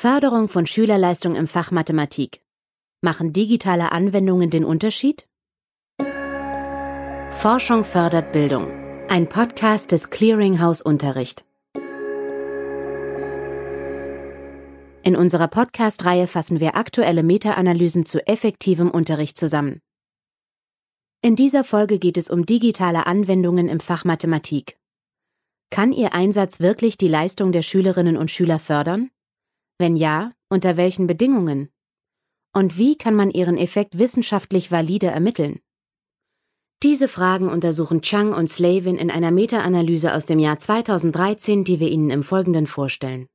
Förderung von Schülerleistung im Fach Mathematik. Machen digitale Anwendungen den Unterschied? Forschung fördert Bildung. Ein Podcast des Clearinghouse Unterricht. In unserer Podcast-Reihe fassen wir aktuelle Meta-Analysen zu effektivem Unterricht zusammen. In dieser Folge geht es um digitale Anwendungen im Fach Mathematik. Kann Ihr Einsatz wirklich die Leistung der Schülerinnen und Schüler fördern? Wenn ja, unter welchen Bedingungen? Und wie kann man ihren Effekt wissenschaftlich valide ermitteln? Diese Fragen untersuchen Chang und Slavin in einer Meta-Analyse aus dem Jahr 2013, die wir Ihnen im Folgenden vorstellen.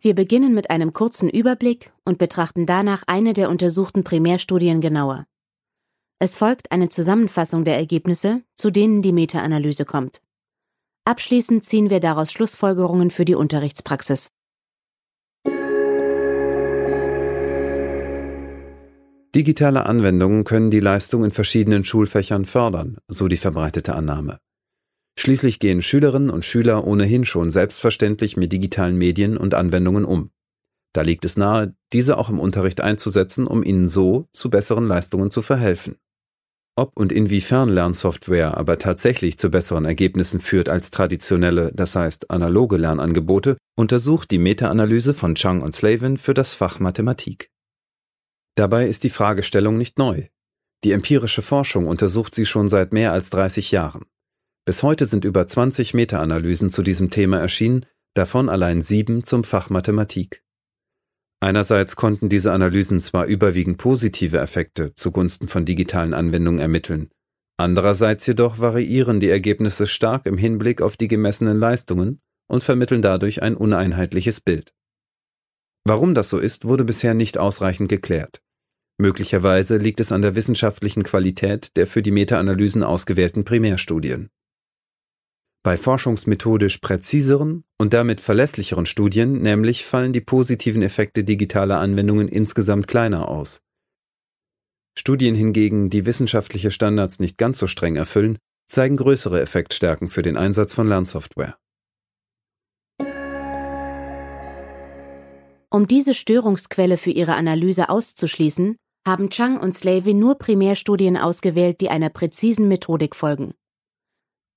Wir beginnen mit einem kurzen Überblick und betrachten danach eine der untersuchten Primärstudien genauer. Es folgt eine Zusammenfassung der Ergebnisse, zu denen die Meta-Analyse kommt. Abschließend ziehen wir daraus Schlussfolgerungen für die Unterrichtspraxis. Digitale Anwendungen können die Leistung in verschiedenen Schulfächern fördern, so die verbreitete Annahme. Schließlich gehen Schülerinnen und Schüler ohnehin schon selbstverständlich mit digitalen Medien und Anwendungen um. Da liegt es nahe, diese auch im Unterricht einzusetzen, um ihnen so zu besseren Leistungen zu verhelfen. Ob und inwiefern Lernsoftware aber tatsächlich zu besseren Ergebnissen führt als traditionelle, das heißt analoge Lernangebote, untersucht die Meta-Analyse von Chang und Slavin für das Fach Mathematik. Dabei ist die Fragestellung nicht neu. Die empirische Forschung untersucht sie schon seit mehr als 30 Jahren. Bis heute sind über 20 Meta-Analysen zu diesem Thema erschienen, davon allein sieben zum Fach Mathematik. Einerseits konnten diese Analysen zwar überwiegend positive Effekte zugunsten von digitalen Anwendungen ermitteln, andererseits jedoch variieren die Ergebnisse stark im Hinblick auf die gemessenen Leistungen und vermitteln dadurch ein uneinheitliches Bild. Warum das so ist, wurde bisher nicht ausreichend geklärt. Möglicherweise liegt es an der wissenschaftlichen Qualität der für die Meta-Analysen ausgewählten Primärstudien. Bei forschungsmethodisch präziseren und damit verlässlicheren Studien nämlich fallen die positiven Effekte digitaler Anwendungen insgesamt kleiner aus. Studien hingegen, die wissenschaftliche Standards nicht ganz so streng erfüllen, zeigen größere Effektstärken für den Einsatz von Lernsoftware. Um diese Störungsquelle für ihre Analyse auszuschließen, haben Chang und Slavin nur Primärstudien ausgewählt, die einer präzisen Methodik folgen.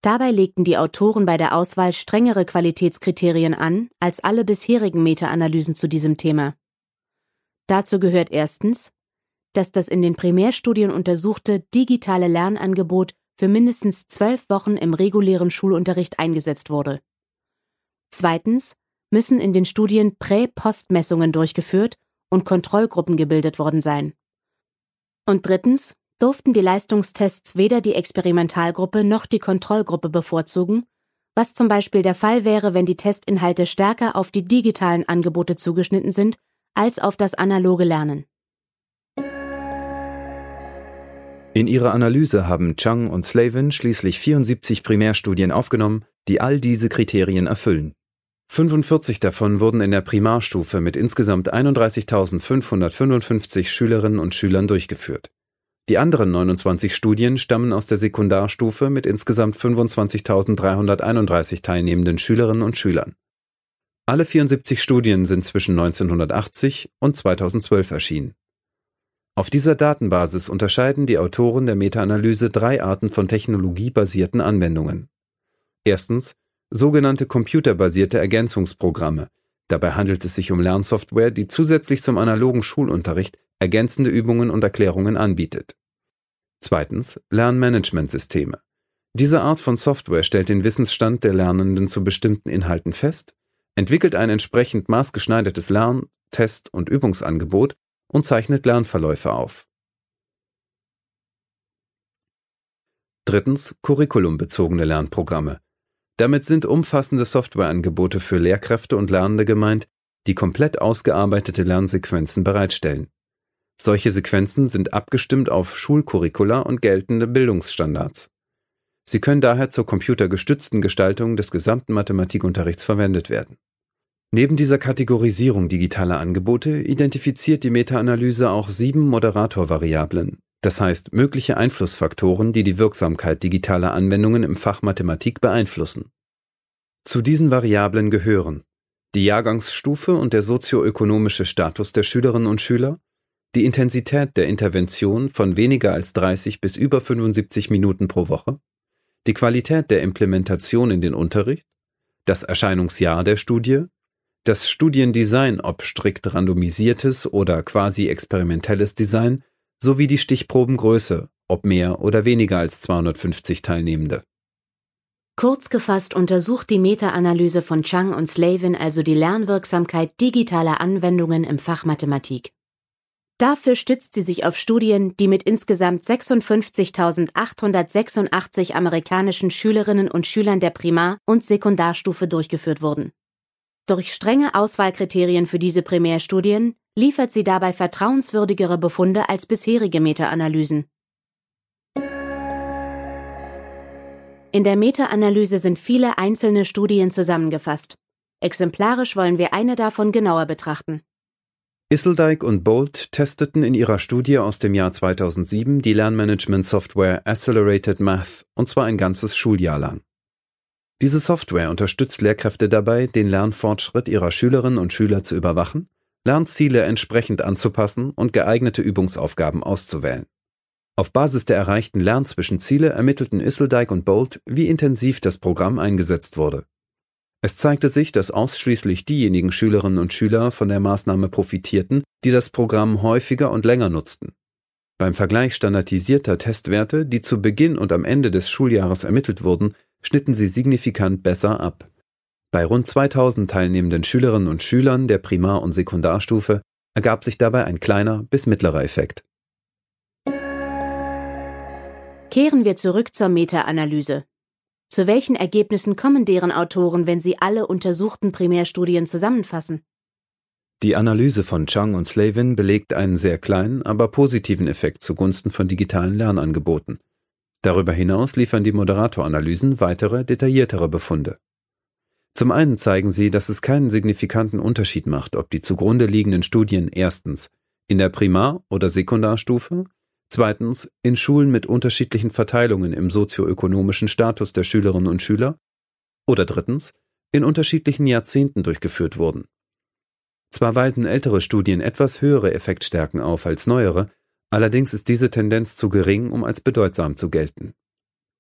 Dabei legten die Autoren bei der Auswahl strengere Qualitätskriterien an als alle bisherigen Meta-Analysen zu diesem Thema. Dazu gehört erstens, dass das in den Primärstudien untersuchte digitale Lernangebot für mindestens zwölf Wochen im regulären Schulunterricht eingesetzt wurde. Zweitens müssen in den Studien Prä-Post-Messungen durchgeführt und Kontrollgruppen gebildet worden sein. Und drittens durften die Leistungstests weder die Experimentalgruppe noch die Kontrollgruppe bevorzugen, was zum Beispiel der Fall wäre, wenn die Testinhalte stärker auf die digitalen Angebote zugeschnitten sind als auf das analoge Lernen. In ihrer Analyse haben Chang und Slavin schließlich 74 Primärstudien aufgenommen, die all diese Kriterien erfüllen. 45 davon wurden in der Primarstufe mit insgesamt 31.555 Schülerinnen und Schülern durchgeführt. Die anderen 29 Studien stammen aus der Sekundarstufe mit insgesamt 25.331 teilnehmenden Schülerinnen und Schülern. Alle 74 Studien sind zwischen 1980 und 2012 erschienen. Auf dieser Datenbasis unterscheiden die Autoren der Meta-Analyse drei Arten von technologiebasierten Anwendungen. Erstens sogenannte computerbasierte Ergänzungsprogramme. Dabei handelt es sich um Lernsoftware, die zusätzlich zum analogen Schulunterricht ergänzende Übungen und Erklärungen anbietet. Zweitens Lernmanagementsysteme. Diese Art von Software stellt den Wissensstand der Lernenden zu bestimmten Inhalten fest, entwickelt ein entsprechend maßgeschneidertes Lern-, Test- und Übungsangebot und zeichnet Lernverläufe auf. Drittens curriculumbezogene Lernprogramme. Damit sind umfassende Softwareangebote für Lehrkräfte und Lernende gemeint, die komplett ausgearbeitete Lernsequenzen bereitstellen. Solche Sequenzen sind abgestimmt auf Schulcurricula und geltende Bildungsstandards. Sie können daher zur computergestützten Gestaltung des gesamten Mathematikunterrichts verwendet werden. Neben dieser Kategorisierung digitaler Angebote identifiziert die Meta-Analyse auch sieben Moderatorvariablen, das heißt mögliche Einflussfaktoren, die die Wirksamkeit digitaler Anwendungen im Fach Mathematik beeinflussen. Zu diesen Variablen gehören die Jahrgangsstufe und der sozioökonomische Status der Schülerinnen und Schüler, die Intensität der Intervention von weniger als 30 bis über 75 Minuten pro Woche, die Qualität der Implementation in den Unterricht, das Erscheinungsjahr der Studie, das Studiendesign ob strikt randomisiertes oder quasi experimentelles Design sowie die Stichprobengröße ob mehr oder weniger als 250 Teilnehmende. Kurz gefasst untersucht die Meta-Analyse von Chang und Slavin also die Lernwirksamkeit digitaler Anwendungen im Fach Mathematik. Dafür stützt sie sich auf Studien, die mit insgesamt 56.886 amerikanischen Schülerinnen und Schülern der Primar- und Sekundarstufe durchgeführt wurden. Durch strenge Auswahlkriterien für diese Primärstudien liefert sie dabei vertrauenswürdigere Befunde als bisherige Meta-Analysen. In der Meta-Analyse sind viele einzelne Studien zusammengefasst. Exemplarisch wollen wir eine davon genauer betrachten. Isseldijk und Bolt testeten in ihrer Studie aus dem Jahr 2007 die Lernmanagement-Software Accelerated Math, und zwar ein ganzes Schuljahr lang. Diese Software unterstützt Lehrkräfte dabei, den Lernfortschritt ihrer Schülerinnen und Schüler zu überwachen, Lernziele entsprechend anzupassen und geeignete Übungsaufgaben auszuwählen. Auf Basis der erreichten Lernzwischenziele ermittelten Isseldijk und Bolt, wie intensiv das Programm eingesetzt wurde. Es zeigte sich, dass ausschließlich diejenigen Schülerinnen und Schüler von der Maßnahme profitierten, die das Programm häufiger und länger nutzten. Beim Vergleich standardisierter Testwerte, die zu Beginn und am Ende des Schuljahres ermittelt wurden, schnitten sie signifikant besser ab. Bei rund 2000 teilnehmenden Schülerinnen und Schülern der Primar- und Sekundarstufe ergab sich dabei ein kleiner bis mittlerer Effekt. Kehren wir zurück zur Meta-Analyse. Zu welchen Ergebnissen kommen deren Autoren, wenn sie alle untersuchten Primärstudien zusammenfassen? Die Analyse von Chang und Slavin belegt einen sehr kleinen, aber positiven Effekt zugunsten von digitalen Lernangeboten. Darüber hinaus liefern die Moderatoranalysen weitere, detailliertere Befunde. Zum einen zeigen sie, dass es keinen signifikanten Unterschied macht, ob die zugrunde liegenden Studien erstens in der Primar- oder Sekundarstufe Zweitens in Schulen mit unterschiedlichen Verteilungen im sozioökonomischen Status der Schülerinnen und Schüler. Oder drittens in unterschiedlichen Jahrzehnten durchgeführt wurden. Zwar weisen ältere Studien etwas höhere Effektstärken auf als neuere, allerdings ist diese Tendenz zu gering, um als bedeutsam zu gelten.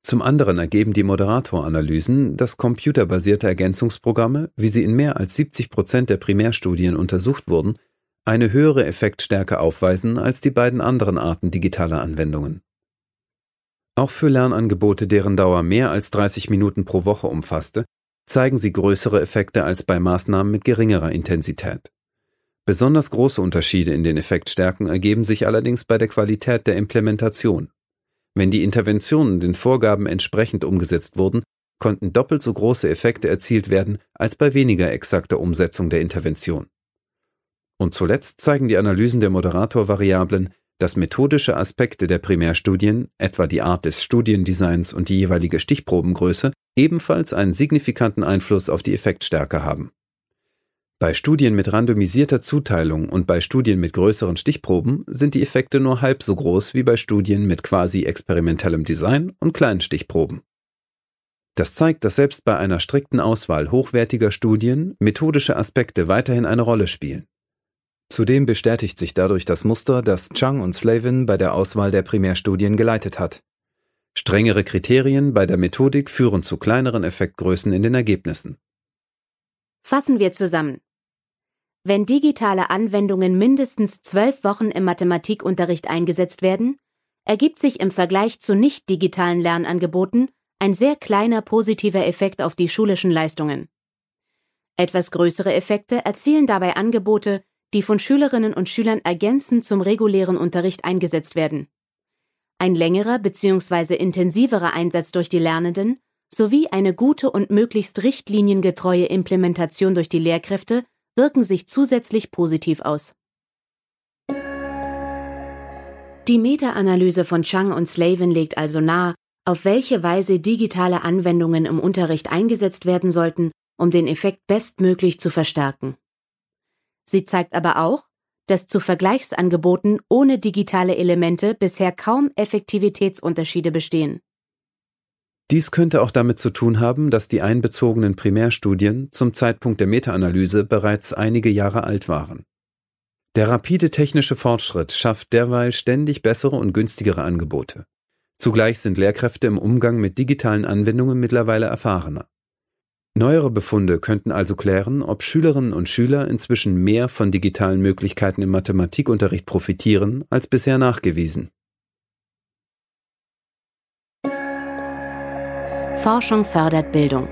Zum anderen ergeben die Moderatoranalysen, dass computerbasierte Ergänzungsprogramme, wie sie in mehr als 70 Prozent der Primärstudien untersucht wurden, eine höhere Effektstärke aufweisen als die beiden anderen Arten digitaler Anwendungen. Auch für Lernangebote, deren Dauer mehr als 30 Minuten pro Woche umfasste, zeigen sie größere Effekte als bei Maßnahmen mit geringerer Intensität. Besonders große Unterschiede in den Effektstärken ergeben sich allerdings bei der Qualität der Implementation. Wenn die Interventionen den Vorgaben entsprechend umgesetzt wurden, konnten doppelt so große Effekte erzielt werden als bei weniger exakter Umsetzung der Intervention. Und zuletzt zeigen die Analysen der Moderatorvariablen, dass methodische Aspekte der Primärstudien, etwa die Art des Studiendesigns und die jeweilige Stichprobengröße, ebenfalls einen signifikanten Einfluss auf die Effektstärke haben. Bei Studien mit randomisierter Zuteilung und bei Studien mit größeren Stichproben sind die Effekte nur halb so groß wie bei Studien mit quasi experimentellem Design und kleinen Stichproben. Das zeigt, dass selbst bei einer strikten Auswahl hochwertiger Studien methodische Aspekte weiterhin eine Rolle spielen. Zudem bestätigt sich dadurch das Muster, das Chang und Slavin bei der Auswahl der Primärstudien geleitet hat. Strengere Kriterien bei der Methodik führen zu kleineren Effektgrößen in den Ergebnissen. Fassen wir zusammen. Wenn digitale Anwendungen mindestens zwölf Wochen im Mathematikunterricht eingesetzt werden, ergibt sich im Vergleich zu nicht digitalen Lernangeboten ein sehr kleiner positiver Effekt auf die schulischen Leistungen. Etwas größere Effekte erzielen dabei Angebote, die von Schülerinnen und Schülern ergänzend zum regulären Unterricht eingesetzt werden. Ein längerer bzw. intensiverer Einsatz durch die Lernenden sowie eine gute und möglichst richtliniengetreue Implementation durch die Lehrkräfte wirken sich zusätzlich positiv aus. Die Meta-Analyse von Chang und Slavin legt also nahe, auf welche Weise digitale Anwendungen im Unterricht eingesetzt werden sollten, um den Effekt bestmöglich zu verstärken. Sie zeigt aber auch, dass zu Vergleichsangeboten ohne digitale Elemente bisher kaum Effektivitätsunterschiede bestehen. Dies könnte auch damit zu tun haben, dass die einbezogenen Primärstudien zum Zeitpunkt der Meta-Analyse bereits einige Jahre alt waren. Der rapide technische Fortschritt schafft derweil ständig bessere und günstigere Angebote. Zugleich sind Lehrkräfte im Umgang mit digitalen Anwendungen mittlerweile erfahrener. Neuere Befunde könnten also klären, ob Schülerinnen und Schüler inzwischen mehr von digitalen Möglichkeiten im Mathematikunterricht profitieren als bisher nachgewiesen. Forschung fördert Bildung.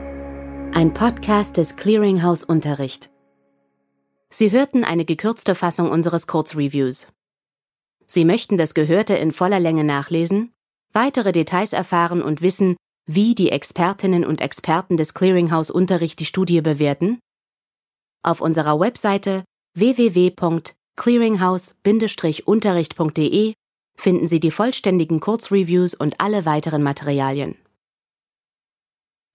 Ein Podcast des Clearinghouse Unterricht. Sie hörten eine gekürzte Fassung unseres Kurzreviews. Sie möchten das Gehörte in voller Länge nachlesen, weitere Details erfahren und wissen, wie die Expertinnen und Experten des Clearinghouse Unterricht die Studie bewerten? Auf unserer Webseite www.clearinghouse-unterricht.de finden Sie die vollständigen Kurzreviews und alle weiteren Materialien.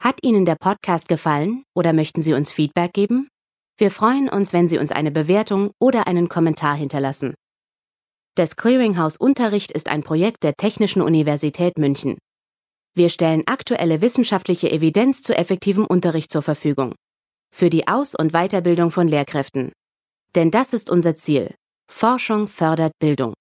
Hat Ihnen der Podcast gefallen oder möchten Sie uns Feedback geben? Wir freuen uns, wenn Sie uns eine Bewertung oder einen Kommentar hinterlassen. Das Clearinghouse Unterricht ist ein Projekt der Technischen Universität München. Wir stellen aktuelle wissenschaftliche Evidenz zu effektivem Unterricht zur Verfügung. Für die Aus- und Weiterbildung von Lehrkräften. Denn das ist unser Ziel. Forschung fördert Bildung.